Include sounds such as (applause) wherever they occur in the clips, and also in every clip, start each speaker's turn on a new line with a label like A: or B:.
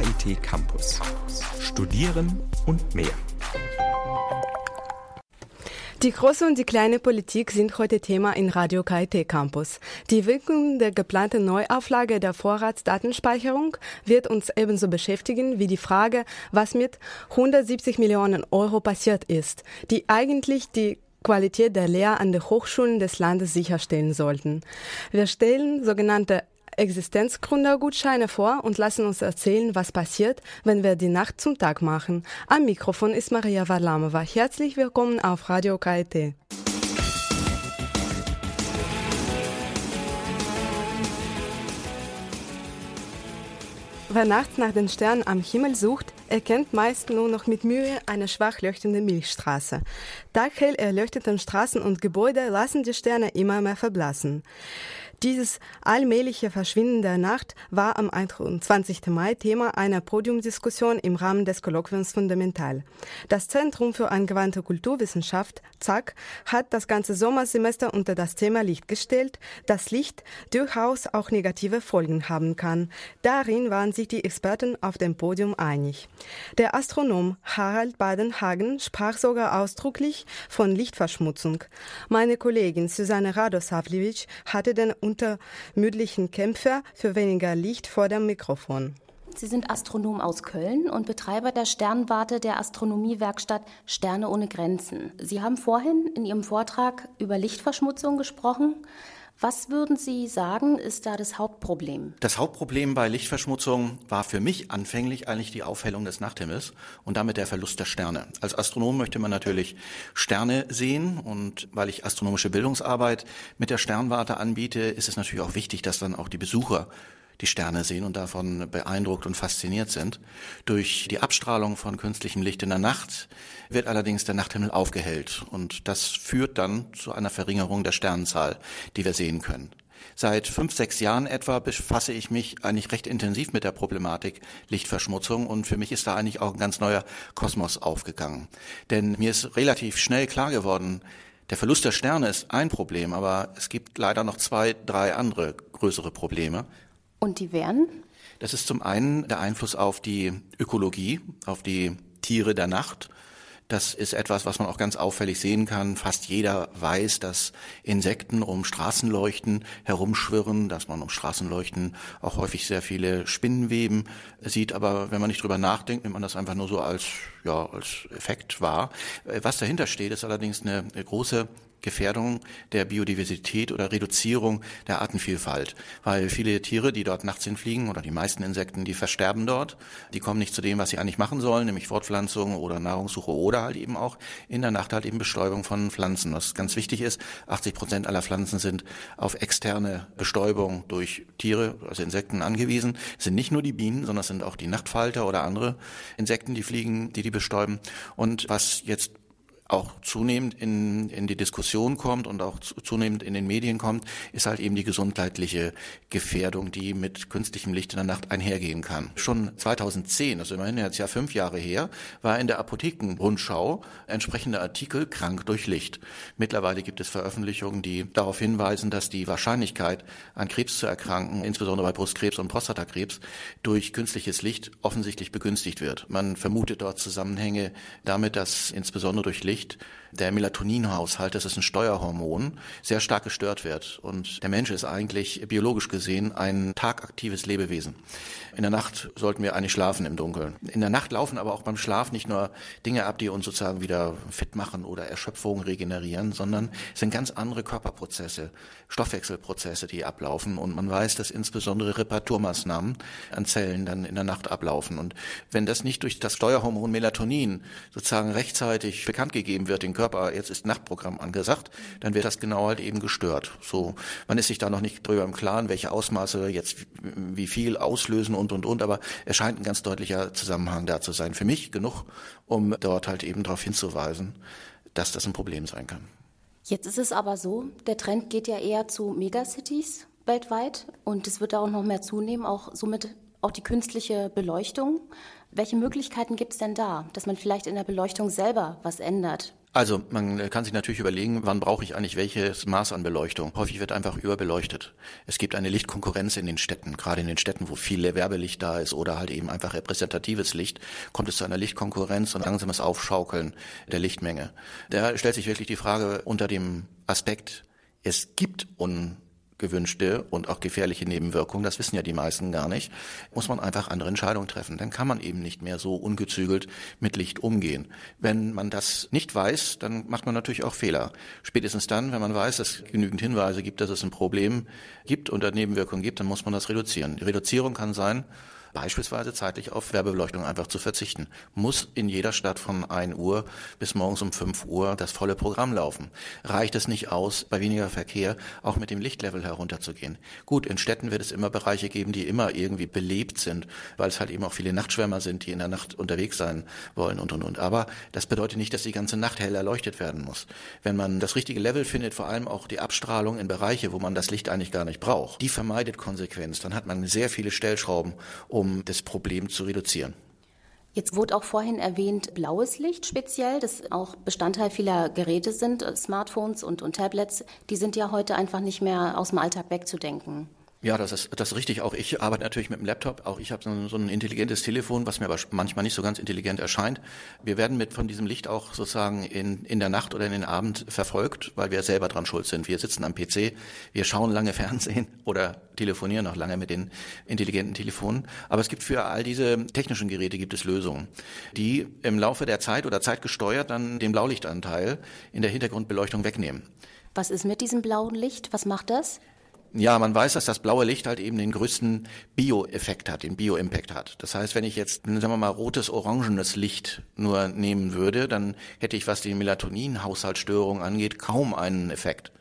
A: KIT Campus. Studieren und mehr.
B: Die große und die kleine Politik sind heute Thema in Radio KIT Campus. Die Wirkung der geplanten Neuauflage der Vorratsdatenspeicherung wird uns ebenso beschäftigen wie die Frage, was mit 170 Millionen Euro passiert ist, die eigentlich die Qualität der Lehre an den Hochschulen des Landes sicherstellen sollten. Wir stellen sogenannte Existenzgründergutscheine vor und lassen uns erzählen, was passiert, wenn wir die Nacht zum Tag machen. Am Mikrofon ist Maria Varlamova. Herzlich willkommen auf Radio KIT. Wer nachts nach den Sternen am Himmel sucht, erkennt meist nur noch mit Mühe eine schwach leuchtende Milchstraße. Taghell erleuchteten Straßen und Gebäude lassen die Sterne immer mehr verblassen. Dieses allmähliche Verschwinden der Nacht war am 21. Mai Thema einer Podiumdiskussion im Rahmen des Kolloquiums Fundamental. Das Zentrum für angewandte Kulturwissenschaft, ZAK, hat das ganze Sommersemester unter das Thema Licht gestellt, dass Licht durchaus auch negative Folgen haben kann. Darin waren sich die Experten auf dem Podium einig. Der Astronom Harald Badenhagen sprach sogar ausdrücklich von Lichtverschmutzung. Meine Kollegin Susanne Radosavljevic hatte den untermüdlichen Kämpfer für weniger Licht vor dem Mikrofon.
C: Sie sind Astronom aus Köln und Betreiber der Sternwarte der Astronomiewerkstatt Sterne ohne Grenzen. Sie haben vorhin in Ihrem Vortrag über Lichtverschmutzung gesprochen. Was würden Sie sagen, ist da das Hauptproblem?
D: Das Hauptproblem bei Lichtverschmutzung war für mich anfänglich eigentlich die Aufhellung des Nachthimmels und damit der Verlust der Sterne. Als Astronom möchte man natürlich Sterne sehen und weil ich astronomische Bildungsarbeit mit der Sternwarte anbiete, ist es natürlich auch wichtig, dass dann auch die Besucher die Sterne sehen und davon beeindruckt und fasziniert sind. Durch die Abstrahlung von künstlichem Licht in der Nacht wird allerdings der Nachthimmel aufgehellt und das führt dann zu einer Verringerung der Sternenzahl, die wir sehen können. Seit fünf, sechs Jahren etwa befasse ich mich eigentlich recht intensiv mit der Problematik Lichtverschmutzung und für mich ist da eigentlich auch ein ganz neuer Kosmos aufgegangen. Denn mir ist relativ schnell klar geworden, der Verlust der Sterne ist ein Problem, aber es gibt leider noch zwei, drei andere größere Probleme.
C: Und die wären?
D: Das ist zum einen der Einfluss auf die Ökologie, auf die Tiere der Nacht. Das ist etwas, was man auch ganz auffällig sehen kann. Fast jeder weiß, dass Insekten um Straßenleuchten herumschwirren, dass man um Straßenleuchten auch häufig sehr viele Spinnenweben sieht. Aber wenn man nicht drüber nachdenkt, nimmt man das einfach nur so als, ja, als Effekt wahr. Was dahinter steht, ist allerdings eine große Gefährdung der Biodiversität oder Reduzierung der Artenvielfalt. Weil viele Tiere, die dort nachts hinfliegen oder die meisten Insekten, die versterben dort. Die kommen nicht zu dem, was sie eigentlich machen sollen, nämlich Fortpflanzung oder Nahrungssuche oder halt eben auch in der Nacht halt eben Bestäubung von Pflanzen. Was ganz wichtig ist, 80 Prozent aller Pflanzen sind auf externe Bestäubung durch Tiere, also Insekten angewiesen. Es sind nicht nur die Bienen, sondern es sind auch die Nachtfalter oder andere Insekten, die fliegen, die die bestäuben. Und was jetzt auch zunehmend in, in die Diskussion kommt und auch zunehmend in den Medien kommt, ist halt eben die gesundheitliche Gefährdung, die mit künstlichem Licht in der Nacht einhergehen kann. Schon 2010, also immerhin jetzt ja fünf Jahre her, war in der Apothekenrundschau entsprechender Artikel krank durch Licht. Mittlerweile gibt es Veröffentlichungen, die darauf hinweisen, dass die Wahrscheinlichkeit an Krebs zu erkranken, insbesondere bei Brustkrebs und Prostatakrebs, durch künstliches Licht offensichtlich begünstigt wird. Man vermutet dort Zusammenhänge damit, dass insbesondere durch Licht Licht der Melatoninhaushalt, das ist ein Steuerhormon, sehr stark gestört wird. Und der Mensch ist eigentlich biologisch gesehen ein tagaktives Lebewesen. In der Nacht sollten wir eigentlich schlafen im Dunkeln. In der Nacht laufen aber auch beim Schlaf nicht nur Dinge ab, die uns sozusagen wieder fit machen oder Erschöpfung regenerieren, sondern es sind ganz andere Körperprozesse, Stoffwechselprozesse, die ablaufen. Und man weiß, dass insbesondere Reparaturmaßnahmen an Zellen dann in der Nacht ablaufen. Und wenn das nicht durch das Steuerhormon Melatonin sozusagen rechtzeitig bekannt gegeben wird, den Körper, jetzt ist Nachtprogramm angesagt, dann wird das genau halt eben gestört. So, man ist sich da noch nicht drüber im Klaren, welche Ausmaße jetzt wie viel auslösen und und und, aber es scheint ein ganz deutlicher Zusammenhang da zu sein. Für mich genug, um dort halt eben darauf hinzuweisen, dass das ein Problem sein kann.
C: Jetzt ist es aber so, der Trend geht ja eher zu Megacities weltweit und es wird auch noch mehr zunehmen, auch somit auch die künstliche Beleuchtung. Welche Möglichkeiten gibt es denn da, dass man vielleicht in der Beleuchtung selber was ändert?
D: Also man kann sich natürlich überlegen, wann brauche ich eigentlich welches Maß an Beleuchtung. Häufig wird einfach überbeleuchtet. Es gibt eine Lichtkonkurrenz in den Städten, gerade in den Städten, wo viel Werbelicht da ist oder halt eben einfach repräsentatives Licht, kommt es zu einer Lichtkonkurrenz und langsames Aufschaukeln der Lichtmenge. Da stellt sich wirklich die Frage unter dem Aspekt, es gibt un gewünschte und auch gefährliche Nebenwirkungen, das wissen ja die meisten gar nicht, muss man einfach andere Entscheidungen treffen. Dann kann man eben nicht mehr so ungezügelt mit Licht umgehen. Wenn man das nicht weiß, dann macht man natürlich auch Fehler. Spätestens dann, wenn man weiß, dass es genügend Hinweise gibt, dass es ein Problem gibt und Nebenwirkungen gibt, dann muss man das reduzieren. Die Reduzierung kann sein, beispielsweise zeitlich auf Werbebeleuchtung einfach zu verzichten. Muss in jeder Stadt von 1 Uhr bis morgens um 5 Uhr das volle Programm laufen. Reicht es nicht aus, bei weniger Verkehr auch mit dem Lichtlevel herunterzugehen? Gut, in Städten wird es immer Bereiche geben, die immer irgendwie belebt sind, weil es halt eben auch viele Nachtschwärmer sind, die in der Nacht unterwegs sein wollen und und und. Aber das bedeutet nicht, dass die ganze Nacht hell erleuchtet werden muss. Wenn man das richtige Level findet, vor allem auch die Abstrahlung in Bereiche, wo man das Licht eigentlich gar nicht braucht, die vermeidet Konsequenz. Dann hat man sehr viele Stellschrauben, um das Problem zu reduzieren.
C: Jetzt wurde auch vorhin erwähnt, blaues Licht speziell, das auch Bestandteil vieler Geräte sind, äh, Smartphones und, und Tablets, die sind ja heute einfach nicht mehr aus dem Alltag wegzudenken.
D: Ja, das ist, das ist richtig. Auch ich arbeite natürlich mit dem Laptop. Auch ich habe so, so ein intelligentes Telefon, was mir aber manchmal nicht so ganz intelligent erscheint. Wir werden mit von diesem Licht auch sozusagen in, in der Nacht oder in den Abend verfolgt, weil wir selber dran schuld sind. Wir sitzen am PC, wir schauen lange (laughs) Fernsehen oder telefonieren auch lange mit den intelligenten Telefonen. Aber es gibt für all diese technischen Geräte gibt es Lösungen, die im Laufe der Zeit oder zeitgesteuert dann den Blaulichtanteil in der Hintergrundbeleuchtung wegnehmen.
C: Was ist mit diesem blauen Licht? Was macht das?
D: Ja, man weiß, dass das blaue Licht halt eben den größten Bio-Effekt hat, den Bio-Impact hat. Das heißt, wenn ich jetzt, sagen wir mal, rotes, orangenes Licht nur nehmen würde, dann hätte ich, was die Melatonin-Haushaltsstörung angeht, kaum einen Effekt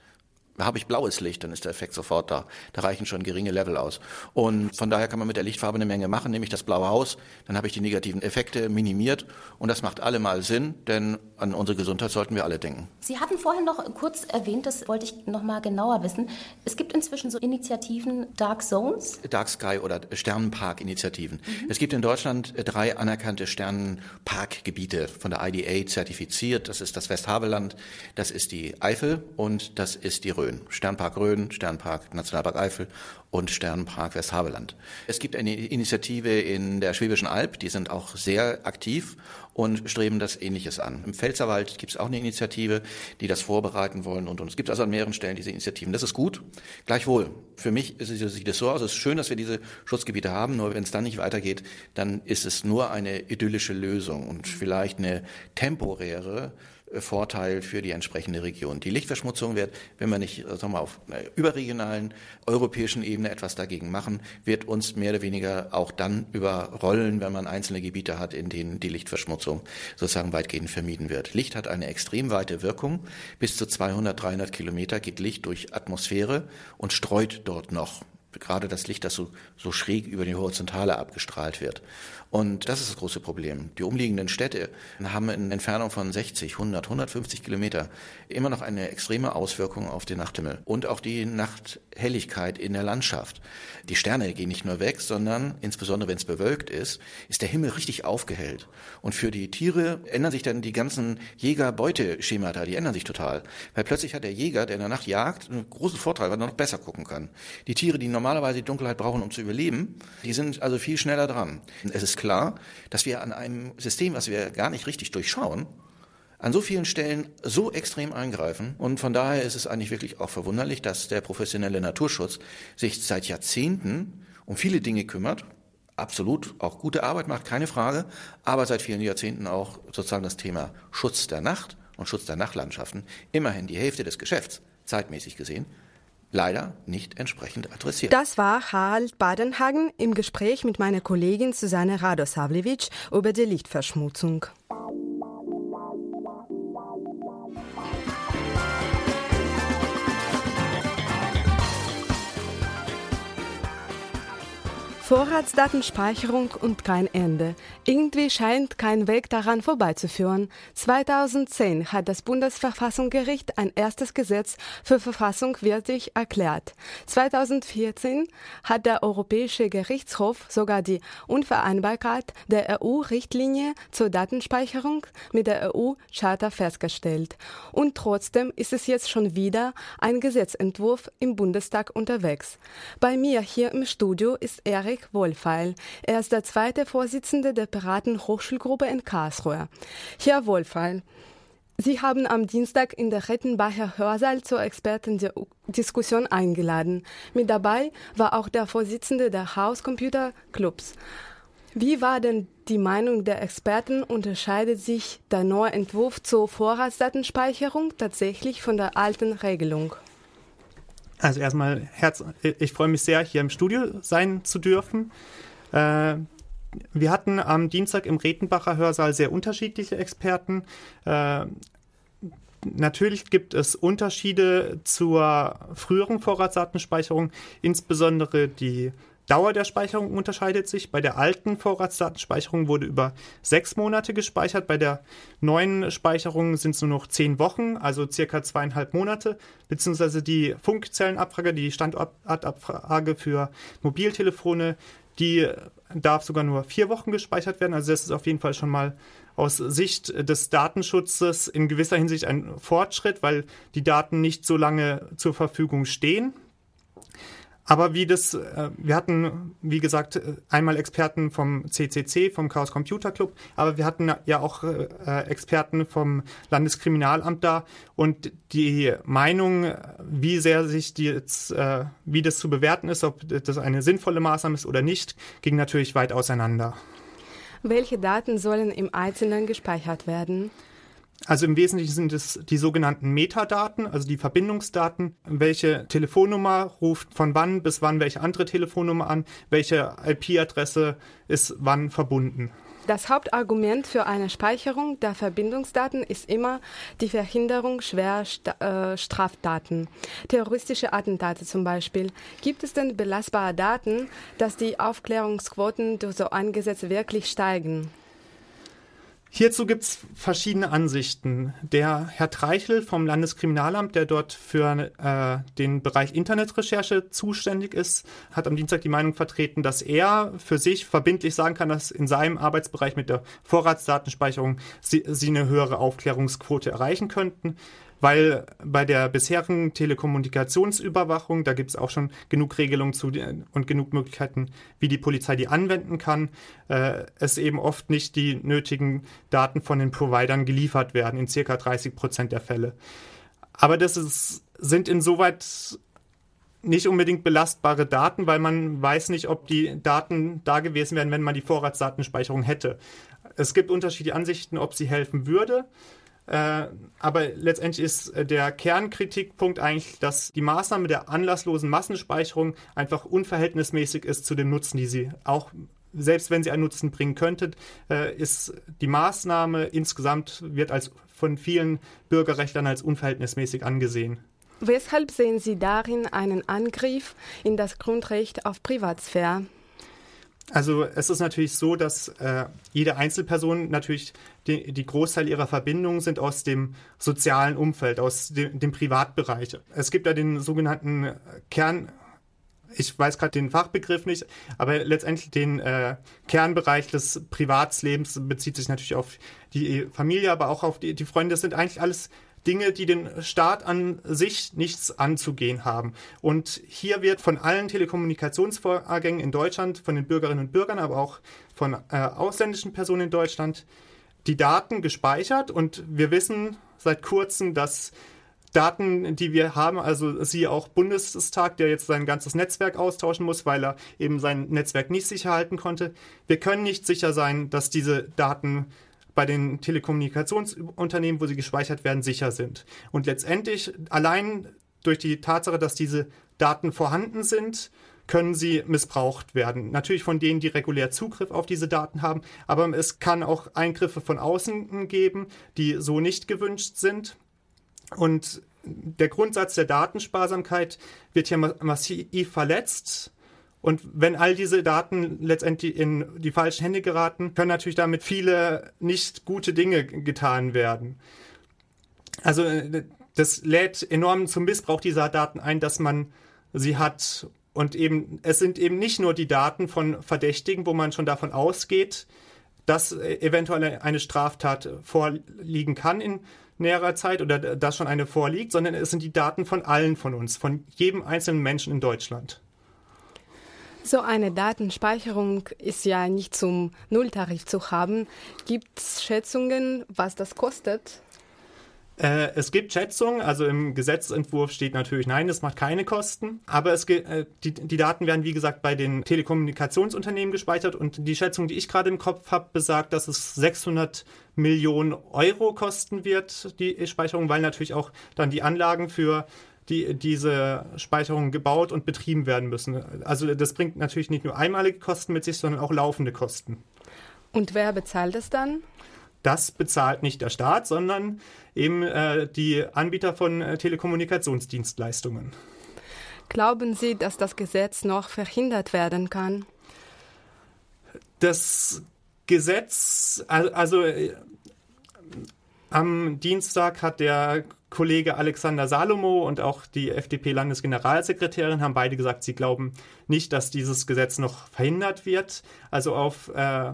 D: habe ich blaues Licht, dann ist der Effekt sofort da. Da reichen schon geringe Level aus. Und von daher kann man mit der Lichtfarbe eine Menge machen, nämlich das blaue Haus, dann habe ich die negativen Effekte minimiert und das macht allemal Sinn, denn an unsere Gesundheit sollten wir alle denken.
C: Sie hatten vorhin noch kurz erwähnt, das wollte ich noch mal genauer wissen. Es gibt inzwischen so Initiativen Dark Zones,
D: Dark Sky oder Sternenpark-Initiativen. Mhm. Es gibt in Deutschland drei anerkannte Sternenparkgebiete von der IDA zertifiziert. Das ist das Westhaveland, das ist die Eifel und das ist die Rhön. Rhön. Sternpark Rhön, Sternpark Nationalpark Eifel und Sternpark Westhaveland. Es gibt eine Initiative in der Schwäbischen Alb, die sind auch sehr aktiv und streben das Ähnliches an. Im Pfälzerwald gibt es auch eine Initiative, die das vorbereiten wollen und, und es gibt also an mehreren Stellen diese Initiativen. Das ist gut. Gleichwohl, für mich ist sieht es so aus, es ist schön, dass wir diese Schutzgebiete haben, nur wenn es dann nicht weitergeht, dann ist es nur eine idyllische Lösung und vielleicht eine temporäre Vorteil für die entsprechende Region. Die Lichtverschmutzung wird, wenn wir nicht sagen wir, auf einer überregionalen europäischen Ebene etwas dagegen machen, wird uns mehr oder weniger auch dann überrollen, wenn man einzelne Gebiete hat, in denen die Lichtverschmutzung sozusagen weitgehend vermieden wird. Licht hat eine extrem weite Wirkung. Bis zu 200, 300 Kilometer geht Licht durch Atmosphäre und streut dort noch gerade das Licht, das so, so schräg über die Horizontale abgestrahlt wird. Und das ist das große Problem. Die umliegenden Städte haben in Entfernung von 60, 100, 150 Kilometer immer noch eine extreme Auswirkung auf den Nachthimmel und auch die Nachthelligkeit in der Landschaft. Die Sterne gehen nicht nur weg, sondern insbesondere wenn es bewölkt ist, ist der Himmel richtig aufgehellt. Und für die Tiere ändern sich dann die ganzen Jäger-Beuteschemata, die ändern sich total. Weil plötzlich hat der Jäger, der in der Nacht jagt, einen großen Vorteil, weil er noch besser gucken kann. Die Tiere, die normalerweise die Dunkelheit brauchen, um zu überleben, die sind also viel schneller dran. Es ist klar, dass wir an einem System, was wir gar nicht richtig durchschauen, an so vielen Stellen so extrem eingreifen. Und von daher ist es eigentlich wirklich auch verwunderlich, dass der professionelle Naturschutz sich seit Jahrzehnten um viele Dinge kümmert, absolut auch gute Arbeit macht, keine Frage, aber seit vielen Jahrzehnten auch sozusagen das Thema Schutz der Nacht und Schutz der Nachtlandschaften. Immerhin die Hälfte des Geschäfts, zeitmäßig gesehen, leider nicht entsprechend adressiert.
B: Das war Harald Badenhagen im Gespräch mit meiner Kollegin Susanne Radosavljevic über die Lichtverschmutzung. Vorratsdatenspeicherung und kein Ende. Irgendwie scheint kein Weg daran vorbeizuführen. 2010 hat das Bundesverfassungsgericht ein erstes Gesetz für verfassungswirklich erklärt. 2014 hat der Europäische Gerichtshof sogar die Unvereinbarkeit der EU-Richtlinie zur Datenspeicherung mit der EU-Charta festgestellt. Und trotzdem ist es jetzt schon wieder ein Gesetzentwurf im Bundestag unterwegs. Bei mir hier im Studio ist Erik Erik Wohlfeil. Er ist der zweite Vorsitzende der Piraten Hochschulgruppe in Karlsruhe. Herr Wohlfeil, Sie haben am Dienstag in der Rettenbacher Hörsaal zur Expertendiskussion eingeladen. Mit dabei war auch der Vorsitzende der House Computer Clubs. Wie war denn die Meinung der Experten? Unterscheidet sich der neue Entwurf zur Vorratsdatenspeicherung tatsächlich von der alten Regelung?
E: Also erstmal, Herz, ich freue mich sehr, hier im Studio sein zu dürfen. Äh, wir hatten am Dienstag im Retenbacher Hörsaal sehr unterschiedliche Experten. Äh, natürlich gibt es Unterschiede zur früheren Vorratsdatenspeicherung, insbesondere die Dauer der Speicherung unterscheidet sich. Bei der alten Vorratsdatenspeicherung wurde über sechs Monate gespeichert. Bei der neuen Speicherung sind es nur noch zehn Wochen, also circa zweieinhalb Monate. Beziehungsweise die Funkzellenabfrage, die Standortabfrage für Mobiltelefone, die darf sogar nur vier Wochen gespeichert werden. Also das ist auf jeden Fall schon mal aus Sicht des Datenschutzes in gewisser Hinsicht ein Fortschritt, weil die Daten nicht so lange zur Verfügung stehen. Aber wie das, äh, wir hatten, wie gesagt, einmal Experten vom CCC, vom Chaos Computer Club, aber wir hatten ja auch äh, Experten vom Landeskriminalamt da und die Meinung, wie sehr sich die jetzt, äh, wie das zu bewerten ist, ob das eine sinnvolle Maßnahme ist oder nicht, ging natürlich weit auseinander.
B: Welche Daten sollen im Einzelnen gespeichert werden?
E: Also im Wesentlichen sind es die sogenannten Metadaten, also die Verbindungsdaten. Welche Telefonnummer ruft von wann bis wann welche andere Telefonnummer an, welche IP-Adresse ist wann verbunden.
B: Das Hauptargument für eine Speicherung der Verbindungsdaten ist immer die Verhinderung schwerer äh, Straftaten, terroristische Attentate zum Beispiel. Gibt es denn belastbare Daten, dass die Aufklärungsquoten durch so ein Gesetz wirklich steigen?
E: Hierzu gibt es verschiedene Ansichten. Der Herr Treichel vom Landeskriminalamt, der dort für äh, den Bereich Internetrecherche zuständig ist, hat am Dienstag die Meinung vertreten, dass er für sich verbindlich sagen kann, dass in seinem Arbeitsbereich mit der Vorratsdatenspeicherung sie, sie eine höhere Aufklärungsquote erreichen könnten weil bei der bisherigen Telekommunikationsüberwachung, da gibt es auch schon genug Regelungen zu und genug Möglichkeiten, wie die Polizei die anwenden kann, äh, es eben oft nicht die nötigen Daten von den Providern geliefert werden, in circa 30 Prozent der Fälle. Aber das ist, sind insoweit nicht unbedingt belastbare Daten, weil man weiß nicht, ob die Daten da gewesen wären, wenn man die Vorratsdatenspeicherung hätte. Es gibt unterschiedliche Ansichten, ob sie helfen würde. Äh, aber letztendlich ist äh, der Kernkritikpunkt eigentlich, dass die Maßnahme der anlasslosen Massenspeicherung einfach unverhältnismäßig ist zu dem Nutzen, die sie auch selbst wenn sie einen Nutzen bringen könnte, äh, ist die Maßnahme insgesamt wird als von vielen Bürgerrechtlern als unverhältnismäßig angesehen.
B: Weshalb sehen Sie darin einen Angriff in das Grundrecht auf Privatsphäre?
E: Also es ist natürlich so, dass äh, jede Einzelperson natürlich die, die, Großteil ihrer Verbindungen sind aus dem sozialen Umfeld, aus dem, dem Privatbereich. Es gibt ja den sogenannten Kern, ich weiß gerade den Fachbegriff nicht, aber letztendlich den äh, Kernbereich des Privatslebens bezieht sich natürlich auf die Familie, aber auch auf die, die Freunde. Das sind eigentlich alles Dinge, die den Staat an sich nichts anzugehen haben. Und hier wird von allen Telekommunikationsvorgängen in Deutschland, von den Bürgerinnen und Bürgern, aber auch von äh, ausländischen Personen in Deutschland, die Daten gespeichert. Und wir wissen seit kurzem, dass Daten, die wir haben, also siehe auch Bundestag, der jetzt sein ganzes Netzwerk austauschen muss, weil er eben sein Netzwerk nicht sicher halten konnte. Wir können nicht sicher sein, dass diese Daten bei den Telekommunikationsunternehmen, wo sie gespeichert werden, sicher sind. Und letztendlich allein durch die Tatsache, dass diese Daten vorhanden sind, können sie missbraucht werden. Natürlich von denen, die regulär Zugriff auf diese Daten haben, aber es kann auch Eingriffe von außen geben, die so nicht gewünscht sind. Und der Grundsatz der Datensparsamkeit wird hier massiv verletzt. Und wenn all diese Daten letztendlich in die falschen Hände geraten, können natürlich damit viele nicht gute Dinge getan werden. Also äh, das lädt enorm zum Missbrauch dieser Daten ein, dass man sie hat. Und eben, es sind eben nicht nur die Daten von Verdächtigen, wo man schon davon ausgeht, dass äh, eventuell eine Straftat vorliegen kann in näherer Zeit oder dass schon eine vorliegt, sondern es sind die Daten von allen von uns, von jedem einzelnen Menschen in Deutschland.
B: So eine Datenspeicherung ist ja nicht zum Nulltarif zu haben. Gibt es Schätzungen, was das kostet?
E: Äh, es gibt Schätzungen, also im Gesetzentwurf steht natürlich nein, das macht keine Kosten. Aber es, äh, die, die, Daten werden, wie gesagt, bei den Telekommunikationsunternehmen gespeichert und die Schätzung, die ich gerade im Kopf habe, besagt, dass es 600 Millionen Euro kosten wird, die Speicherung, weil natürlich auch dann die Anlagen für die diese Speicherungen gebaut und betrieben werden müssen. Also das bringt natürlich nicht nur einmalige Kosten mit sich, sondern auch laufende Kosten.
B: Und wer bezahlt es dann?
E: Das bezahlt nicht der Staat, sondern eben äh, die Anbieter von äh, Telekommunikationsdienstleistungen.
B: Glauben Sie, dass das Gesetz noch verhindert werden kann?
E: Das Gesetz, also äh, am Dienstag hat der Kollege Alexander Salomo und auch die FDP-Landesgeneralsekretärin haben beide gesagt, sie glauben nicht, dass dieses Gesetz noch verhindert wird. Also auf äh,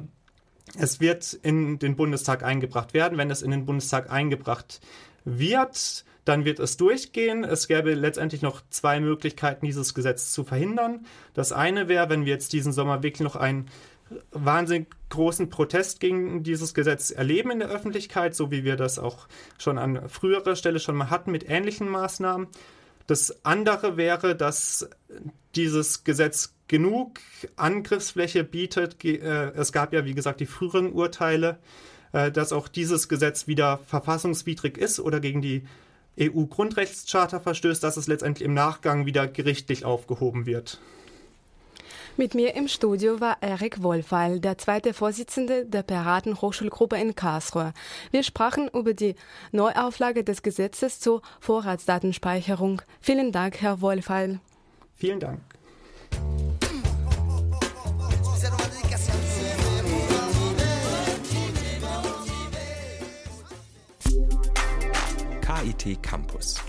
E: es wird in den Bundestag eingebracht werden. Wenn es in den Bundestag eingebracht wird, dann wird es durchgehen. Es gäbe letztendlich noch zwei Möglichkeiten, dieses Gesetz zu verhindern. Das eine wäre, wenn wir jetzt diesen Sommer wirklich noch einen wahnsinnig großen Protest gegen dieses Gesetz erleben in der Öffentlichkeit, so wie wir das auch schon an früherer Stelle schon mal hatten mit ähnlichen Maßnahmen. Das andere wäre, dass dieses Gesetz genug Angriffsfläche bietet. Äh, es gab ja, wie gesagt, die früheren Urteile, äh, dass auch dieses Gesetz wieder verfassungswidrig ist oder gegen die EU-Grundrechtscharta verstößt, dass es letztendlich im Nachgang wieder gerichtlich aufgehoben wird.
B: Mit mir im Studio war Erik Wohlfeil, der zweite Vorsitzende der Piraten Hochschulgruppe in Karlsruhe. Wir sprachen über die Neuauflage des Gesetzes zur Vorratsdatenspeicherung. Vielen Dank, Herr Wohlfeil.
E: Vielen Dank.
A: KIT Campus.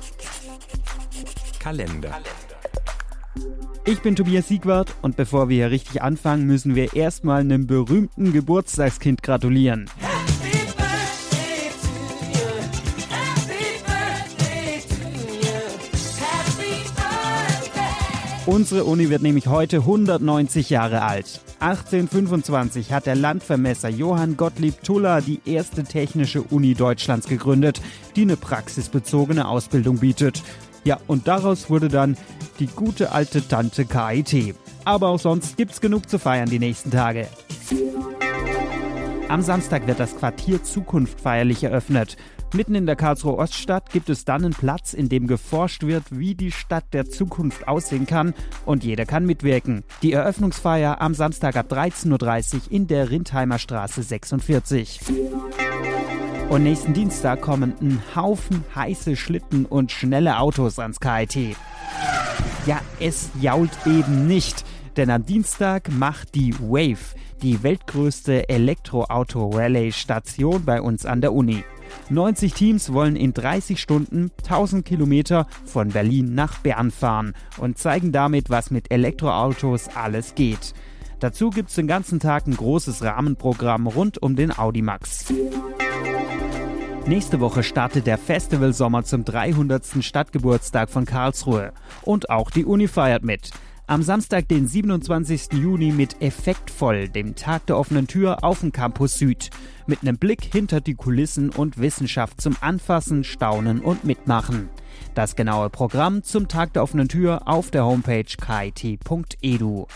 A: Kalender.
F: Ich bin Tobias Siegwart und bevor wir hier richtig anfangen, müssen wir erstmal einem berühmten Geburtstagskind gratulieren. Unsere Uni wird nämlich heute 190 Jahre alt. 1825 hat der Landvermesser Johann Gottlieb Tuller die erste technische Uni Deutschlands gegründet, die eine praxisbezogene Ausbildung bietet. Ja, und daraus wurde dann die gute alte Tante KIT. Aber auch sonst gibt's genug zu feiern die nächsten Tage. Am Samstag wird das Quartier Zukunft feierlich eröffnet. Mitten in der Karlsruher Oststadt gibt es dann einen Platz, in dem geforscht wird, wie die Stadt der Zukunft aussehen kann und jeder kann mitwirken. Die Eröffnungsfeier am Samstag ab 13.30 Uhr in der Rindheimer Straße 46. Und nächsten Dienstag kommen ein Haufen heiße Schlitten und schnelle Autos ans KIT. Ja, es jault eben nicht, denn am Dienstag macht die Wave, die weltgrößte Elektroauto-Rallye-Station bei uns an der Uni. 90 Teams wollen in 30 Stunden 1000 Kilometer von Berlin nach Bern fahren und zeigen damit, was mit Elektroautos alles geht. Dazu gibt es den ganzen Tag ein großes Rahmenprogramm rund um den Audimax. Nächste Woche startet der Festivalsommer zum 300. Stadtgeburtstag von Karlsruhe. Und auch die Uni feiert mit. Am Samstag, den 27. Juni mit Effektvoll, dem Tag der offenen Tür auf dem Campus Süd. Mit einem Blick hinter die Kulissen und Wissenschaft zum Anfassen, Staunen und Mitmachen. Das genaue Programm zum Tag der offenen Tür auf der Homepage kit.edu.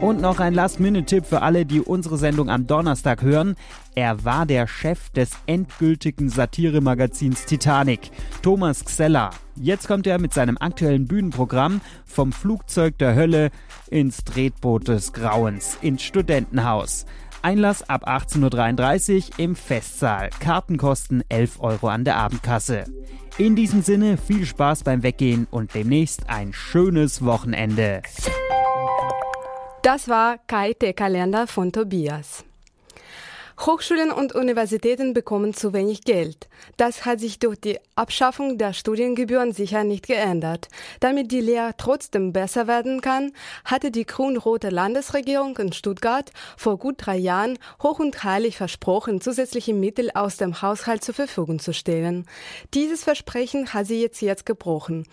F: Und noch ein Last-Minute-Tipp für alle, die unsere Sendung am Donnerstag hören. Er war der Chef des endgültigen Satiremagazins Titanic, Thomas Xeller. Jetzt kommt er mit seinem aktuellen Bühnenprogramm vom Flugzeug der Hölle ins Tretboot des Grauens, ins Studentenhaus. Einlass ab 18.33 Uhr im Festsaal. Karten kosten 11 Euro an der Abendkasse. In diesem Sinne viel Spaß beim Weggehen und demnächst ein schönes Wochenende.
B: Das war KIT-Kalender von Tobias. Hochschulen und Universitäten bekommen zu wenig Geld. Das hat sich durch die Abschaffung der Studiengebühren sicher nicht geändert. Damit die Lehre trotzdem besser werden kann, hatte die grün-rote Landesregierung in Stuttgart vor gut drei Jahren hoch und heilig versprochen, zusätzliche Mittel aus dem Haushalt zur Verfügung zu stellen. Dieses Versprechen hat sie jetzt jetzt gebrochen.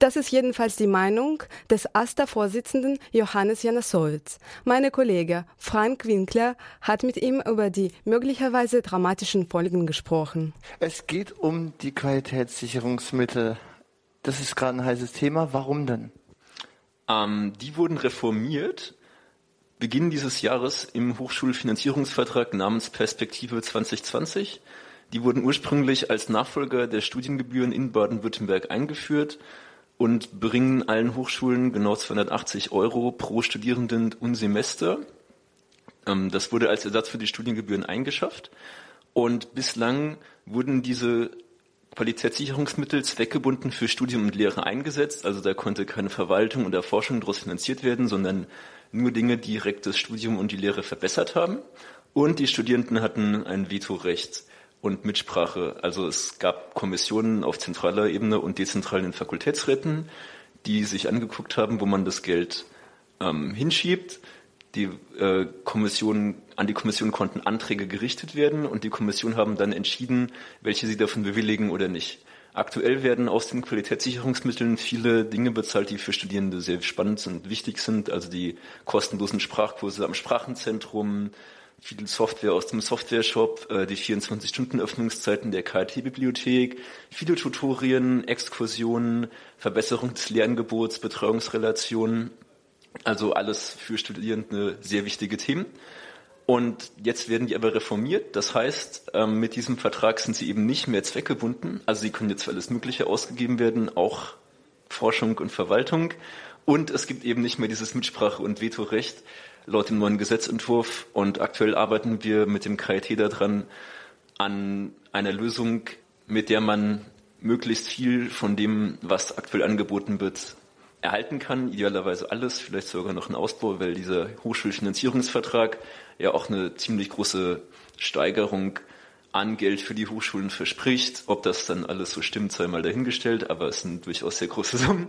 B: Das ist jedenfalls die Meinung des AStA-Vorsitzenden Johannes Janasowitz. Meine Kollege Frank Winkler hat mit ihm über die die möglicherweise dramatischen Folgen gesprochen.
G: Es geht um die Qualitätssicherungsmittel. Das ist gerade ein heißes Thema. Warum denn?
H: Ähm, die wurden reformiert. Beginn dieses Jahres im Hochschulfinanzierungsvertrag namens Perspektive 2020. Die wurden ursprünglich als Nachfolger der Studiengebühren in Baden-Württemberg eingeführt und bringen allen Hochschulen genau 280 Euro pro Studierenden und Semester. Ähm, das wurde als Ersatz für die Studiengebühren eingeschafft. Und bislang wurden diese Qualitätssicherungsmittel zweckgebunden für Studium und Lehre eingesetzt. Also da konnte keine Verwaltung oder Forschung daraus finanziert werden, sondern nur Dinge, die direkt das Studium und die Lehre verbessert haben. Und die Studierenden hatten ein Vetorecht und Mitsprache. Also es gab Kommissionen auf zentraler Ebene und dezentralen Fakultätsräten, die sich angeguckt haben, wo man das Geld ähm, hinschiebt die äh, Kommission, an die Kommission konnten Anträge gerichtet werden und die Kommission haben dann entschieden, welche sie davon bewilligen oder nicht. Aktuell werden aus den Qualitätssicherungsmitteln viele Dinge bezahlt, die für Studierende sehr spannend und wichtig sind. Also die kostenlosen Sprachkurse am Sprachenzentrum, viel Software aus dem Software-Shop, äh, die 24-Stunden-Öffnungszeiten der KIT-Bibliothek, viele Tutorien, Exkursionen, Verbesserung des Lerngebots, Betreuungsrelationen also alles für Studierende sehr wichtige Themen. Und jetzt werden die aber reformiert. Das heißt, ähm, mit diesem Vertrag sind sie eben nicht mehr zweckgebunden. Also sie können jetzt für alles Mögliche ausgegeben werden, auch Forschung und Verwaltung. Und es gibt eben nicht mehr dieses Mitsprache- und Vetorecht laut dem neuen Gesetzentwurf. Und aktuell arbeiten wir mit dem KIT daran an einer Lösung, mit der man möglichst viel von dem, was aktuell angeboten wird, erhalten kann, idealerweise alles, vielleicht sogar noch ein Ausbau, weil dieser Hochschulfinanzierungsvertrag ja auch eine ziemlich große Steigerung an Geld für die Hochschulen verspricht. Ob das dann alles so stimmt, sei mal dahingestellt, aber es sind durchaus sehr große Summen.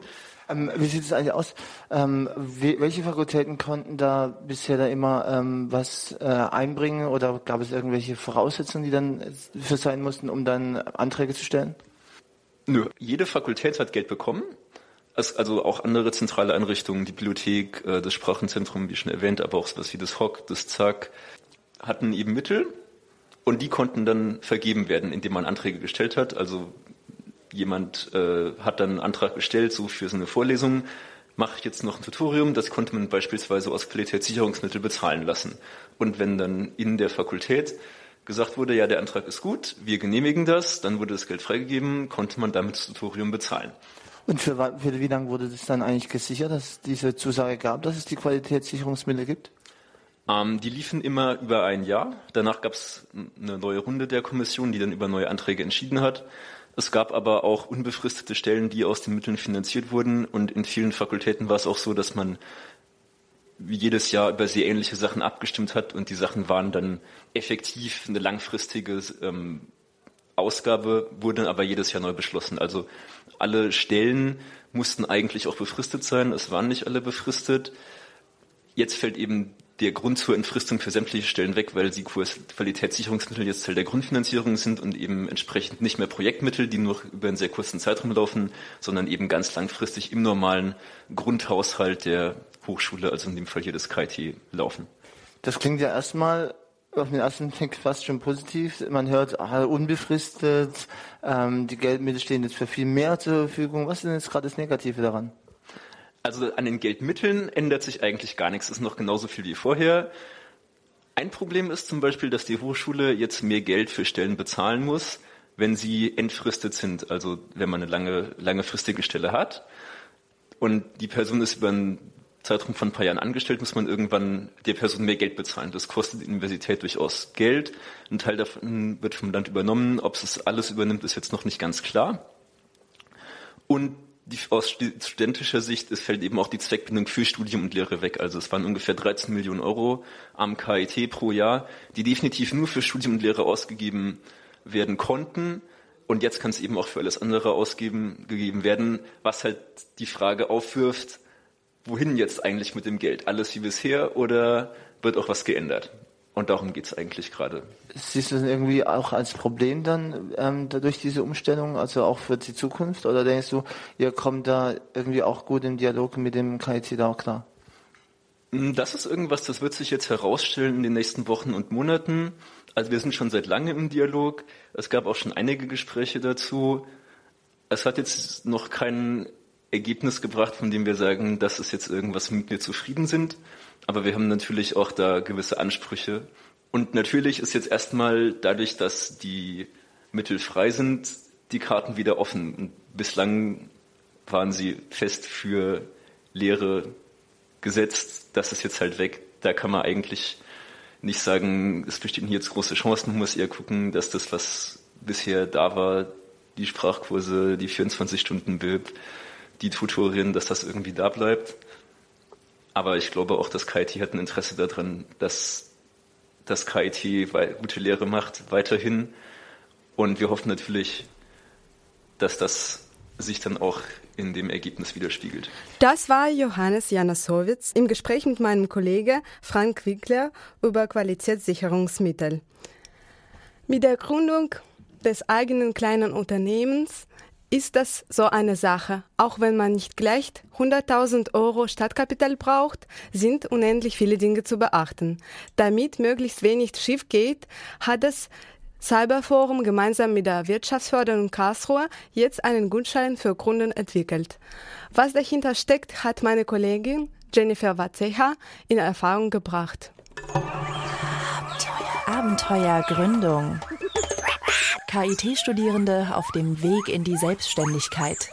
G: Ähm, wie sieht es eigentlich aus? Ähm, welche Fakultäten konnten da bisher da immer ähm, was äh, einbringen oder gab es irgendwelche Voraussetzungen, die dann für sein mussten, um dann Anträge zu stellen?
H: Nö, jede Fakultät hat Geld bekommen also auch andere zentrale Einrichtungen, die Bibliothek, äh, das Sprachenzentrum, wie schon erwähnt, aber auch sowas wie das HOC, das ZAK, hatten eben Mittel und die konnten dann vergeben werden, indem man Anträge gestellt hat. Also jemand äh, hat dann einen Antrag gestellt, so für so eine Vorlesung, mache ich jetzt noch ein Tutorium, das konnte man beispielsweise aus Qualitätssicherungsmittel bezahlen lassen. Und wenn dann in der Fakultät gesagt wurde, ja, der Antrag ist gut, wir genehmigen das, dann wurde das Geld freigegeben, konnte man damit das Tutorium bezahlen.
G: Und für, für wie lange wurde das dann eigentlich gesichert, dass es diese Zusage gab, dass es die Qualitätssicherungsmittel gibt?
H: Ähm, die liefen immer über ein Jahr. Danach gab es eine neue Runde der Kommission, die dann über neue Anträge entschieden hat. Es gab aber auch unbefristete Stellen, die aus den Mitteln finanziert wurden. Und in vielen Fakultäten war es auch so, dass man wie jedes Jahr über sehr ähnliche Sachen abgestimmt hat und die Sachen waren dann effektiv eine langfristige ähm, Ausgabe wurde aber jedes Jahr neu beschlossen. Also alle Stellen mussten eigentlich auch befristet sein. Es waren nicht alle befristet. Jetzt fällt eben der Grund zur Entfristung für sämtliche Stellen weg, weil die Qualitätssicherungsmittel jetzt Teil der Grundfinanzierung sind und eben entsprechend nicht mehr Projektmittel, die nur über einen sehr kurzen Zeitraum laufen, sondern eben ganz langfristig im normalen Grundhaushalt der Hochschule, also in dem Fall hier des KIT, laufen.
G: Das klingt ja erstmal auf den ersten Blick fast schon positiv. Man hört ah, unbefristet, ähm, die Geldmittel stehen jetzt für viel mehr zur Verfügung. Was ist denn jetzt gerade das Negative daran?
H: Also an den Geldmitteln ändert sich eigentlich gar nichts. Es ist noch genauso viel wie vorher. Ein Problem ist zum Beispiel, dass die Hochschule jetzt mehr Geld für Stellen bezahlen muss, wenn sie entfristet sind. Also wenn man eine lange, langefristige Stelle hat und die Person ist über einen Zeitraum von ein paar Jahren angestellt, muss man irgendwann der Person mehr Geld bezahlen. Das kostet die Universität durchaus Geld. Ein Teil davon wird vom Land übernommen. Ob es alles übernimmt, ist jetzt noch nicht ganz klar. Und die, aus studentischer Sicht es fällt eben auch die Zweckbindung für Studium und Lehre weg. Also es waren ungefähr 13 Millionen Euro am KIT pro Jahr, die definitiv nur für Studium und Lehre ausgegeben werden konnten. Und jetzt kann es eben auch für alles andere ausgeben, gegeben werden, was halt die Frage aufwirft, wohin jetzt eigentlich mit dem Geld? Alles wie bisher oder wird auch was geändert? Und darum geht es eigentlich gerade.
G: Siehst du das irgendwie auch als Problem dann ähm, dadurch diese Umstellung, also auch für die Zukunft? Oder denkst du, ihr kommt da irgendwie auch gut im Dialog mit dem KIT da auch klar?
H: Hm, das ist irgendwas, das wird sich jetzt herausstellen in den nächsten Wochen und Monaten. Also wir sind schon seit langem im Dialog. Es gab auch schon einige Gespräche dazu. Es hat jetzt noch kein Ergebnis gebracht, von dem wir sagen, das ist jetzt irgendwas, mit wir zufrieden sind. Aber wir haben natürlich auch da gewisse Ansprüche. Und natürlich ist jetzt erstmal dadurch, dass die Mittel frei sind, die Karten wieder offen. Und bislang waren sie fest für Lehre gesetzt. Das ist jetzt halt weg. Da kann man eigentlich nicht sagen, es bestehen hier jetzt große Chancen. Man muss eher gucken, dass das, was bisher da war, die Sprachkurse, die 24 Stunden BIP, die Tutorien, dass das irgendwie da bleibt. Aber ich glaube auch, dass KIT hat ein Interesse daran, dass das KIT gute Lehre macht, weiterhin. Und wir hoffen natürlich, dass das sich dann auch in dem Ergebnis widerspiegelt.
B: Das war Johannes Janasowitz im Gespräch mit meinem Kollegen Frank Wickler über Qualitätssicherungsmittel. Mit der Gründung des eigenen kleinen Unternehmens ist das so eine Sache. Auch wenn man nicht gleich 100.000 Euro Stadtkapital braucht, sind unendlich viele Dinge zu beachten. Damit möglichst wenig schief geht, hat das Cyberforum gemeinsam mit der Wirtschaftsförderung Karlsruhe jetzt einen Gutschein für Kunden entwickelt. Was dahinter steckt, hat meine Kollegin Jennifer Watzeha in Erfahrung gebracht.
I: Abenteuergründung. KIT-Studierende auf dem Weg in die Selbstständigkeit.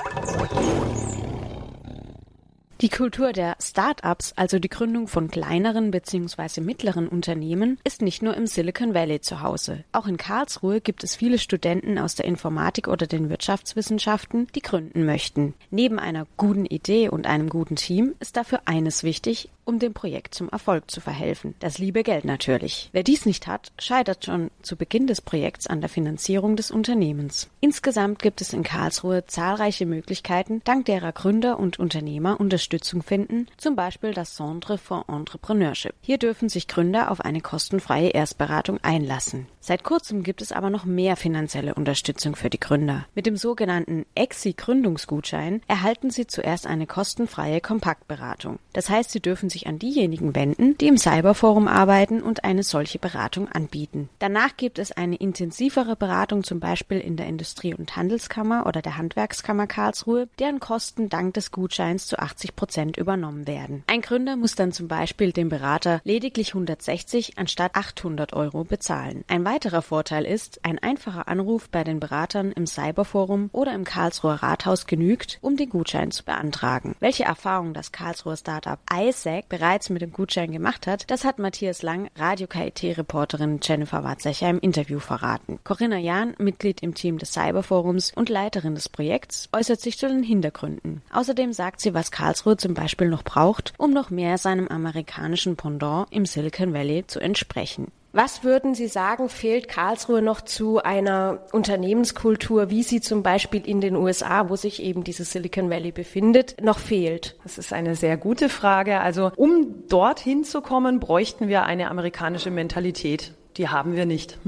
C: Die Kultur der Start-ups, also die Gründung von kleineren bzw. mittleren Unternehmen, ist nicht nur im Silicon Valley zu Hause. Auch in Karlsruhe gibt es viele Studenten aus der Informatik oder den Wirtschaftswissenschaften, die gründen möchten. Neben einer guten Idee und einem guten Team ist dafür eines wichtig, um dem Projekt zum Erfolg zu verhelfen. Das liebe Geld natürlich. Wer dies nicht hat, scheitert schon zu Beginn des Projekts an der Finanzierung des Unternehmens. Insgesamt gibt es in Karlsruhe zahlreiche Möglichkeiten, dank derer Gründer und Unternehmer Unterstützung finden, zum Beispiel das Centre for Entrepreneurship. Hier dürfen sich Gründer auf eine kostenfreie Erstberatung einlassen. Seit kurzem gibt es aber noch mehr finanzielle Unterstützung für die Gründer. Mit dem sogenannten EXI Gründungsgutschein erhalten sie zuerst eine kostenfreie Kompaktberatung. Das heißt, sie dürfen sich an diejenigen wenden, die im Cyberforum arbeiten und eine solche Beratung anbieten. Danach gibt es eine intensivere Beratung zum Beispiel in der Industrie- und Handelskammer oder der Handwerkskammer Karlsruhe, deren Kosten dank des Gutscheins zu 80 Prozent übernommen werden. Ein Gründer muss dann zum Beispiel dem Berater lediglich 160 anstatt 800 Euro bezahlen. Ein weiterer Vorteil ist, ein einfacher Anruf bei den Beratern im Cyberforum oder im Karlsruher Rathaus genügt, um den Gutschein zu beantragen. Welche Erfahrungen das Karlsruher Startup ISAC bereits mit dem Gutschein gemacht hat, das hat Matthias Lang, Radio KIT-Reporterin Jennifer Watzecher im Interview verraten. Corinna Jahn, Mitglied im Team des Cyberforums und Leiterin des Projekts, äußert sich zu den Hintergründen. Außerdem sagt sie, was Karlsruhe zum Beispiel noch braucht, um noch mehr seinem amerikanischen Pendant im Silicon Valley zu entsprechen.
J: Was würden Sie sagen, fehlt Karlsruhe noch zu einer Unternehmenskultur, wie sie zum Beispiel in den USA, wo sich eben dieses Silicon Valley befindet, noch fehlt?
K: Das ist eine sehr gute Frage. Also um dorthin zu kommen, bräuchten wir eine amerikanische Mentalität die haben wir nicht.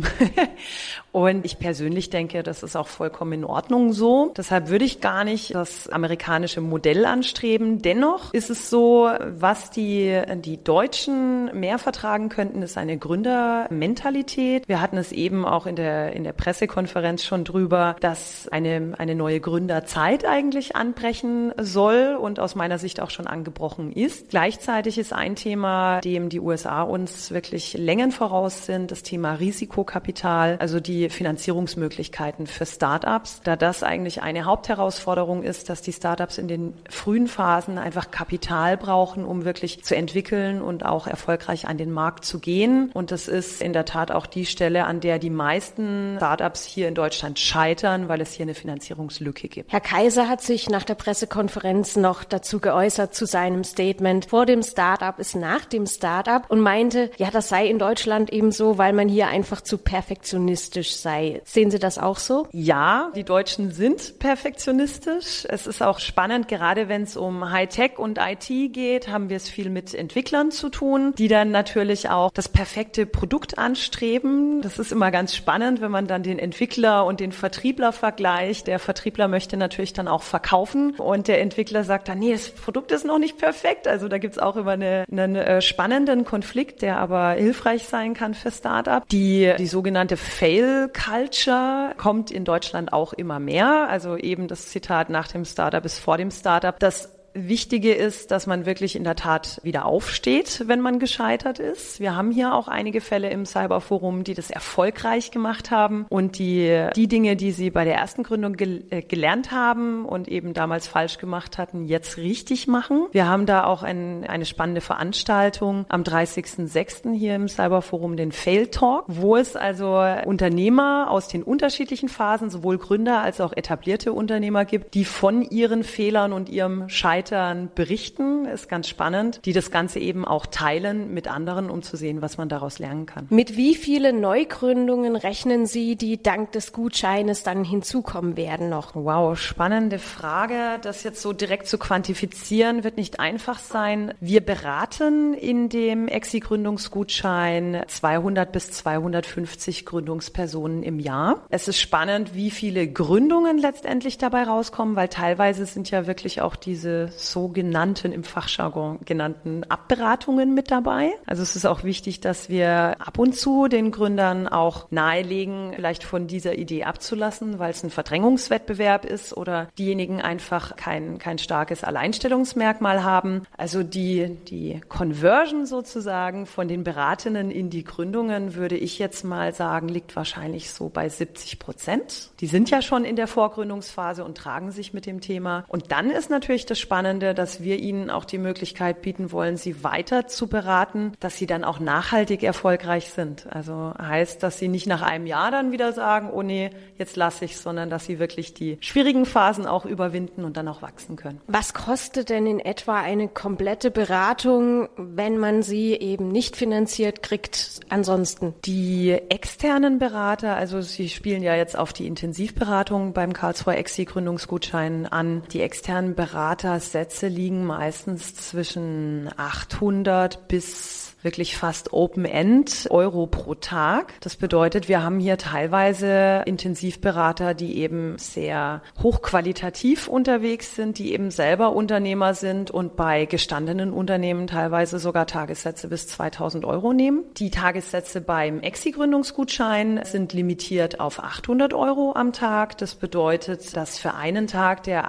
K: (laughs) und ich persönlich denke, das ist auch vollkommen in Ordnung so. Deshalb würde ich gar nicht das amerikanische Modell anstreben. Dennoch ist es so, was die, die Deutschen mehr vertragen könnten, ist eine Gründermentalität. Wir hatten es eben auch in der, in der Pressekonferenz schon drüber, dass eine, eine neue Gründerzeit eigentlich anbrechen soll und aus meiner Sicht auch schon angebrochen ist. Gleichzeitig ist ein Thema, dem die USA uns wirklich Längen voraus sind, das Thema Risikokapital, also die Finanzierungsmöglichkeiten für Startups, da das eigentlich eine Hauptherausforderung ist, dass die Startups in den frühen Phasen einfach Kapital brauchen, um wirklich zu entwickeln und auch erfolgreich an den Markt zu gehen. Und das ist in der Tat auch die Stelle, an der die meisten Startups hier in Deutschland scheitern, weil es hier eine Finanzierungslücke gibt.
J: Herr Kaiser hat sich nach der Pressekonferenz noch dazu geäußert zu seinem Statement. Vor dem Startup ist nach dem Startup und meinte, ja, das sei in Deutschland eben so, weil man hier einfach zu perfektionistisch sei. Sehen Sie das auch so?
K: Ja, die Deutschen sind perfektionistisch. Es ist auch spannend, gerade wenn es um Hightech und IT geht, haben wir es viel mit Entwicklern zu tun, die dann natürlich auch das perfekte Produkt anstreben. Das ist immer ganz spannend, wenn man dann den Entwickler und den Vertriebler vergleicht. Der Vertriebler möchte natürlich dann auch verkaufen und der Entwickler sagt dann, nee, das Produkt ist noch nicht perfekt. Also da gibt's auch immer eine, einen äh, spannenden Konflikt, der aber hilfreich sein kann für Startup. Die, die sogenannte Fail Culture kommt in Deutschland auch immer mehr. Also eben das Zitat nach dem Startup ist vor dem Startup. Das Wichtige ist, dass man wirklich in der Tat wieder aufsteht, wenn man gescheitert ist. Wir haben hier auch einige Fälle im Cyberforum, die das erfolgreich gemacht haben und die, die Dinge, die sie bei der ersten Gründung gel äh, gelernt haben und eben damals falsch gemacht hatten, jetzt richtig machen. Wir haben da auch ein, eine spannende Veranstaltung am 30.06. hier im Cyberforum, den Fail Talk, wo es also Unternehmer aus den unterschiedlichen Phasen, sowohl Gründer als auch etablierte Unternehmer gibt, die von ihren Fehlern und ihrem Scheitern Mitarbeitern berichten, ist ganz spannend, die das Ganze eben auch teilen mit anderen, um zu sehen, was man daraus lernen kann.
J: Mit wie vielen Neugründungen rechnen Sie, die dank des Gutscheines dann hinzukommen werden noch?
K: Wow, spannende Frage. Das jetzt so direkt zu quantifizieren, wird nicht einfach sein. Wir beraten in dem Exi-Gründungsgutschein 200 bis 250 Gründungspersonen im Jahr. Es ist spannend, wie viele Gründungen letztendlich dabei rauskommen, weil teilweise sind ja wirklich auch diese sogenannten, im Fachjargon genannten Abberatungen mit dabei. Also es ist auch wichtig, dass wir ab und zu den Gründern auch nahelegen, vielleicht von dieser Idee abzulassen, weil es ein Verdrängungswettbewerb ist oder diejenigen einfach kein, kein starkes Alleinstellungsmerkmal haben. Also die, die Conversion sozusagen von den Beratenden in die Gründungen, würde ich jetzt mal sagen, liegt wahrscheinlich so bei 70 Prozent. Die sind ja schon in der Vorgründungsphase und tragen sich mit dem Thema. Und dann ist natürlich das Spannende, Spannende, dass wir Ihnen auch die Möglichkeit bieten wollen, Sie weiter zu beraten, dass Sie dann auch nachhaltig erfolgreich sind. Also heißt, dass Sie nicht nach einem Jahr dann wieder sagen, oh nee, jetzt lasse ich, sondern dass Sie wirklich die schwierigen Phasen auch überwinden und dann auch wachsen können.
J: Was kostet denn in etwa eine komplette Beratung, wenn man sie eben nicht finanziert kriegt? Ansonsten
K: die externen Berater, also Sie spielen ja jetzt auf die Intensivberatung beim Karlsruher Exi Gründungsgutschein an. Die externen Berater Sätze liegen meistens zwischen 800 bis wirklich fast Open-End Euro pro Tag. Das bedeutet, wir haben hier teilweise Intensivberater, die eben sehr hochqualitativ unterwegs sind, die eben selber Unternehmer sind und bei gestandenen Unternehmen teilweise sogar Tagessätze bis 2000 Euro nehmen. Die Tagessätze beim Exi-Gründungsgutschein sind limitiert auf 800 Euro am Tag. Das bedeutet, dass für einen Tag der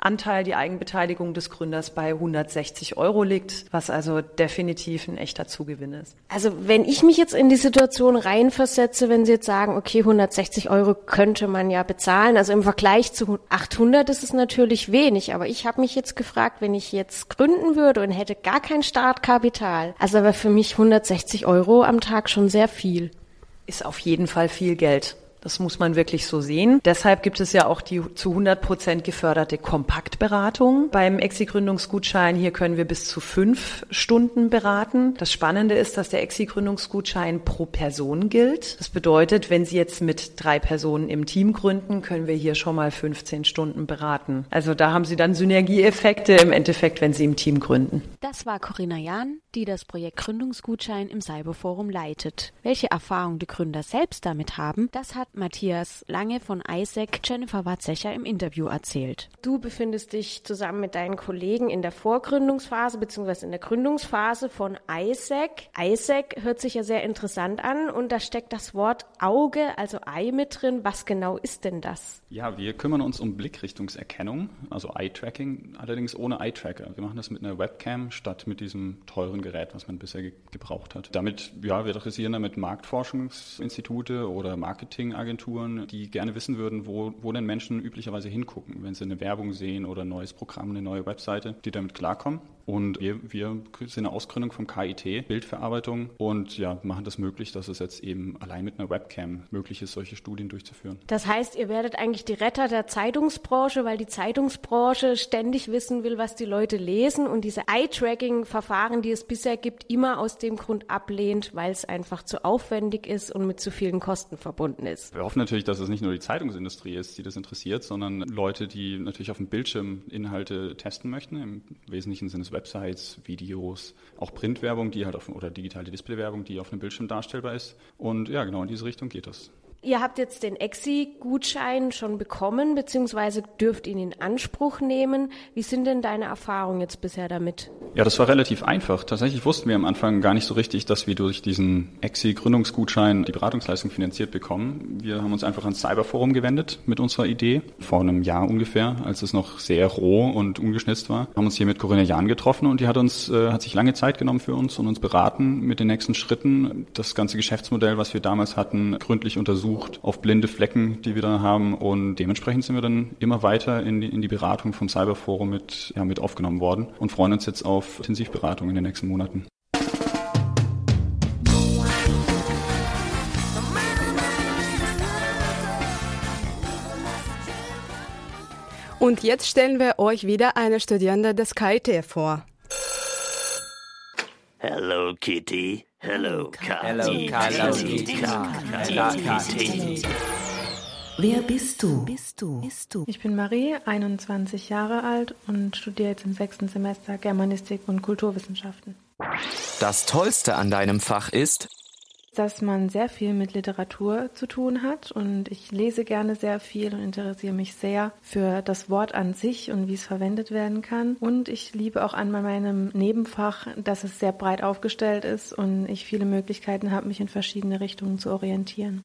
K: Eigenanteil, die Eigenbeteiligung des Gründers bei 160 Euro liegt, was also definitiv ein echter Zugewinn ist.
J: Also wenn ich mich jetzt in die Situation reinversetze, wenn Sie jetzt sagen, okay, 160 Euro könnte man ja bezahlen, also im Vergleich zu 800 ist es natürlich wenig, aber ich habe mich jetzt gefragt, wenn ich jetzt gründen würde und hätte gar kein Startkapital, also wäre für mich 160 Euro am Tag schon sehr viel.
K: Ist auf jeden Fall viel Geld. Das muss man wirklich so sehen. Deshalb gibt es ja auch die zu 100 Prozent geförderte Kompaktberatung beim Exi-Gründungsgutschein. Hier können wir bis zu fünf Stunden beraten. Das Spannende ist, dass der Exi-Gründungsgutschein pro Person gilt. Das bedeutet, wenn Sie jetzt mit drei Personen im Team gründen, können wir hier schon mal 15 Stunden beraten. Also da haben Sie dann Synergieeffekte im Endeffekt, wenn Sie im Team gründen.
I: Das war Corinna Jahn, die das Projekt Gründungsgutschein im Cyberforum leitet. Welche Erfahrungen die Gründer selbst damit haben, das hat hat Matthias Lange von ISEC Jennifer Watzecher im Interview erzählt.
J: Du befindest dich zusammen mit deinen Kollegen in der Vorgründungsphase bzw. in der Gründungsphase von ISEC. ISEC hört sich ja sehr interessant an und da steckt das Wort Auge, also Ei mit drin. Was genau ist denn das?
L: Ja, wir kümmern uns um Blickrichtungserkennung, also Eye-Tracking, allerdings ohne Eye-Tracker. Wir machen das mit einer Webcam statt mit diesem teuren Gerät, was man bisher ge gebraucht hat. Damit, ja, wir adressieren damit Marktforschungsinstitute oder Marketingagenturen, die gerne wissen würden, wo, wo denn Menschen üblicherweise hingucken, wenn sie eine Werbung sehen oder ein neues Programm, eine neue Webseite, die damit klarkommen. Und wir, wir sind eine Ausgründung vom KIT, Bildverarbeitung, und ja, machen das möglich, dass es jetzt eben allein mit einer Webcam möglich ist, solche Studien durchzuführen.
J: Das heißt, ihr werdet eigentlich die Retter der Zeitungsbranche, weil die Zeitungsbranche ständig wissen will, was die Leute lesen und diese Eye-Tracking-Verfahren, die es bisher gibt, immer aus dem Grund ablehnt, weil es einfach zu aufwendig ist und mit zu vielen Kosten verbunden ist.
L: Wir hoffen natürlich, dass es nicht nur die Zeitungsindustrie ist, die das interessiert, sondern Leute, die natürlich auf dem Bildschirm Inhalte testen möchten. Im Wesentlichen sind es Websites, Videos, auch Printwerbung, die halt auf, oder digitale Displaywerbung, die auf einem Bildschirm darstellbar ist. Und ja, genau in diese Richtung geht das.
J: Ihr habt jetzt den EXI-Gutschein schon bekommen, beziehungsweise dürft ihn in Anspruch nehmen. Wie sind denn deine Erfahrungen jetzt bisher damit?
L: Ja, das war relativ einfach. Tatsächlich wussten wir am Anfang gar nicht so richtig, dass wir durch diesen EXI-Gründungsgutschein die Beratungsleistung finanziert bekommen. Wir haben uns einfach ans Cyberforum gewendet mit unserer Idee, vor einem Jahr ungefähr, als es noch sehr roh und ungeschnitzt war. Wir haben uns hier mit Corinna Jahn getroffen und die hat uns, äh, hat sich lange Zeit genommen für uns und uns beraten mit den nächsten Schritten, das ganze Geschäftsmodell, was wir damals hatten, gründlich untersucht untersucht auf blinde Flecken, die wir da haben. Und dementsprechend sind wir dann immer weiter in die, in die Beratung vom Cyberforum mit, ja, mit aufgenommen worden und freuen uns jetzt auf Intensivberatung in den nächsten Monaten.
B: Und jetzt stellen wir euch wieder eine Studierende des KIT vor.
M: Hello, Kitty. Hello,
N: Hello, Kitty.
O: Wer bist du? Bist du?
P: Bist du? Ich bin Marie, 21 Jahre alt und studiere jetzt im sechsten Semester Germanistik und Kulturwissenschaften.
N: Das Tollste an deinem Fach ist,
P: dass man sehr viel mit Literatur zu tun hat und ich lese gerne sehr viel und interessiere mich sehr für das Wort an sich und wie es verwendet werden kann. Und ich liebe auch an meinem Nebenfach, dass es sehr breit aufgestellt ist und ich viele Möglichkeiten habe, mich in verschiedene Richtungen zu orientieren.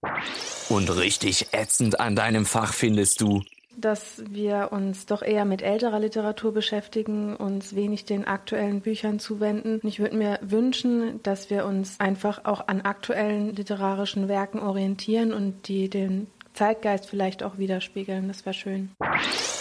N: Und richtig ätzend an deinem Fach findest du,
P: dass wir uns doch eher mit älterer Literatur beschäftigen, uns wenig den aktuellen Büchern zuwenden. Ich würde mir wünschen, dass wir uns einfach auch an aktuellen literarischen Werken orientieren und die den Zeitgeist vielleicht auch widerspiegeln. Das wäre schön.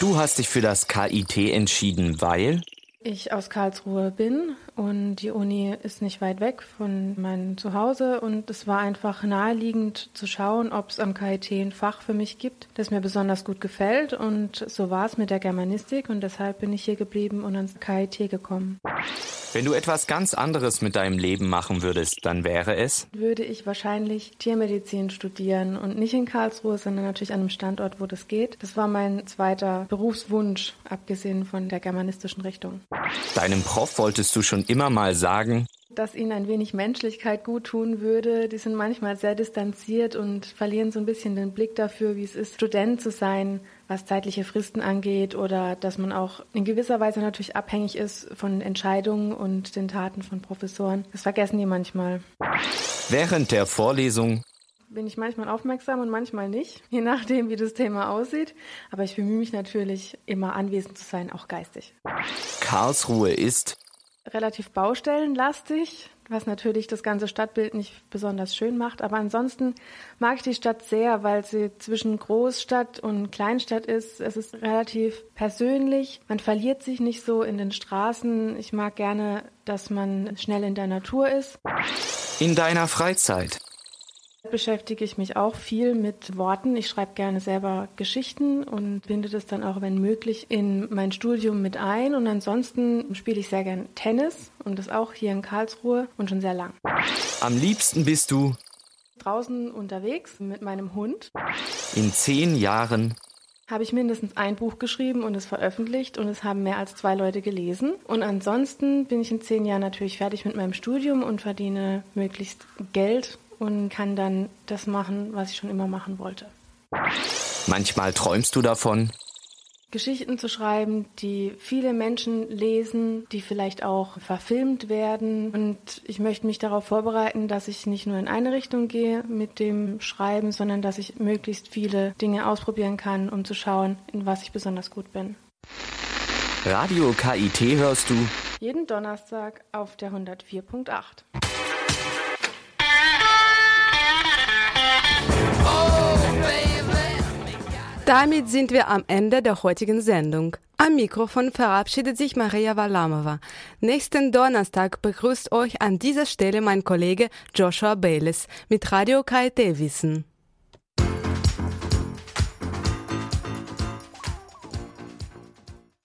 N: Du hast dich für das KIT entschieden, weil?
P: Ich aus Karlsruhe bin und die Uni ist nicht weit weg von meinem Zuhause und es war einfach naheliegend zu schauen, ob es am KIT ein Fach für mich gibt, das mir besonders gut gefällt und so war es mit der Germanistik und deshalb bin ich hier geblieben und ans KIT gekommen.
N: Wenn du etwas ganz anderes mit deinem Leben machen würdest, dann wäre es?
P: Würde ich wahrscheinlich Tiermedizin studieren und nicht in Karlsruhe, sondern natürlich an einem Standort, wo das geht. Das war mein zweiter Berufswunsch, abgesehen von der germanistischen Richtung.
N: Deinem Prof wolltest du schon immer mal sagen,
P: dass ihnen ein wenig Menschlichkeit gut tun würde. Die sind manchmal sehr distanziert und verlieren so ein bisschen den Blick dafür, wie es ist, Student zu sein, was zeitliche Fristen angeht oder dass man auch in gewisser Weise natürlich abhängig ist von Entscheidungen und den Taten von Professoren. Das vergessen die manchmal.
N: Während der Vorlesung
P: bin ich manchmal aufmerksam und manchmal nicht, je nachdem, wie das Thema aussieht. Aber ich bemühe mich natürlich, immer anwesend zu sein, auch geistig.
N: Karlsruhe ist
P: relativ baustellenlastig, was natürlich das ganze Stadtbild nicht besonders schön macht. Aber ansonsten mag ich die Stadt sehr, weil sie zwischen Großstadt und Kleinstadt ist. Es ist relativ persönlich. Man verliert sich nicht so in den Straßen. Ich mag gerne, dass man schnell in der Natur ist.
N: In deiner Freizeit
P: beschäftige ich mich auch viel mit Worten. Ich schreibe gerne selber Geschichten und binde das dann auch, wenn möglich, in mein Studium mit ein. Und ansonsten spiele ich sehr gerne Tennis und das auch hier in Karlsruhe und schon sehr lang.
N: Am liebsten bist du
P: draußen unterwegs mit meinem Hund.
N: In zehn Jahren
P: habe ich mindestens ein Buch geschrieben und es veröffentlicht und es haben mehr als zwei Leute gelesen. Und ansonsten bin ich in zehn Jahren natürlich fertig mit meinem Studium und verdiene möglichst Geld und kann dann das machen, was ich schon immer machen wollte.
N: Manchmal träumst du davon,
P: Geschichten zu schreiben, die viele Menschen lesen, die vielleicht auch verfilmt werden. Und ich möchte mich darauf vorbereiten, dass ich nicht nur in eine Richtung gehe mit dem Schreiben, sondern dass ich möglichst viele Dinge ausprobieren kann, um zu schauen, in was ich besonders gut bin.
N: Radio KIT hörst du
P: jeden Donnerstag auf der 104.8.
B: Damit sind wir am Ende der heutigen Sendung. Am Mikrofon verabschiedet sich Maria Walamova. Nächsten Donnerstag begrüßt euch an dieser Stelle mein Kollege Joshua Bayless mit Radio KIT Wissen.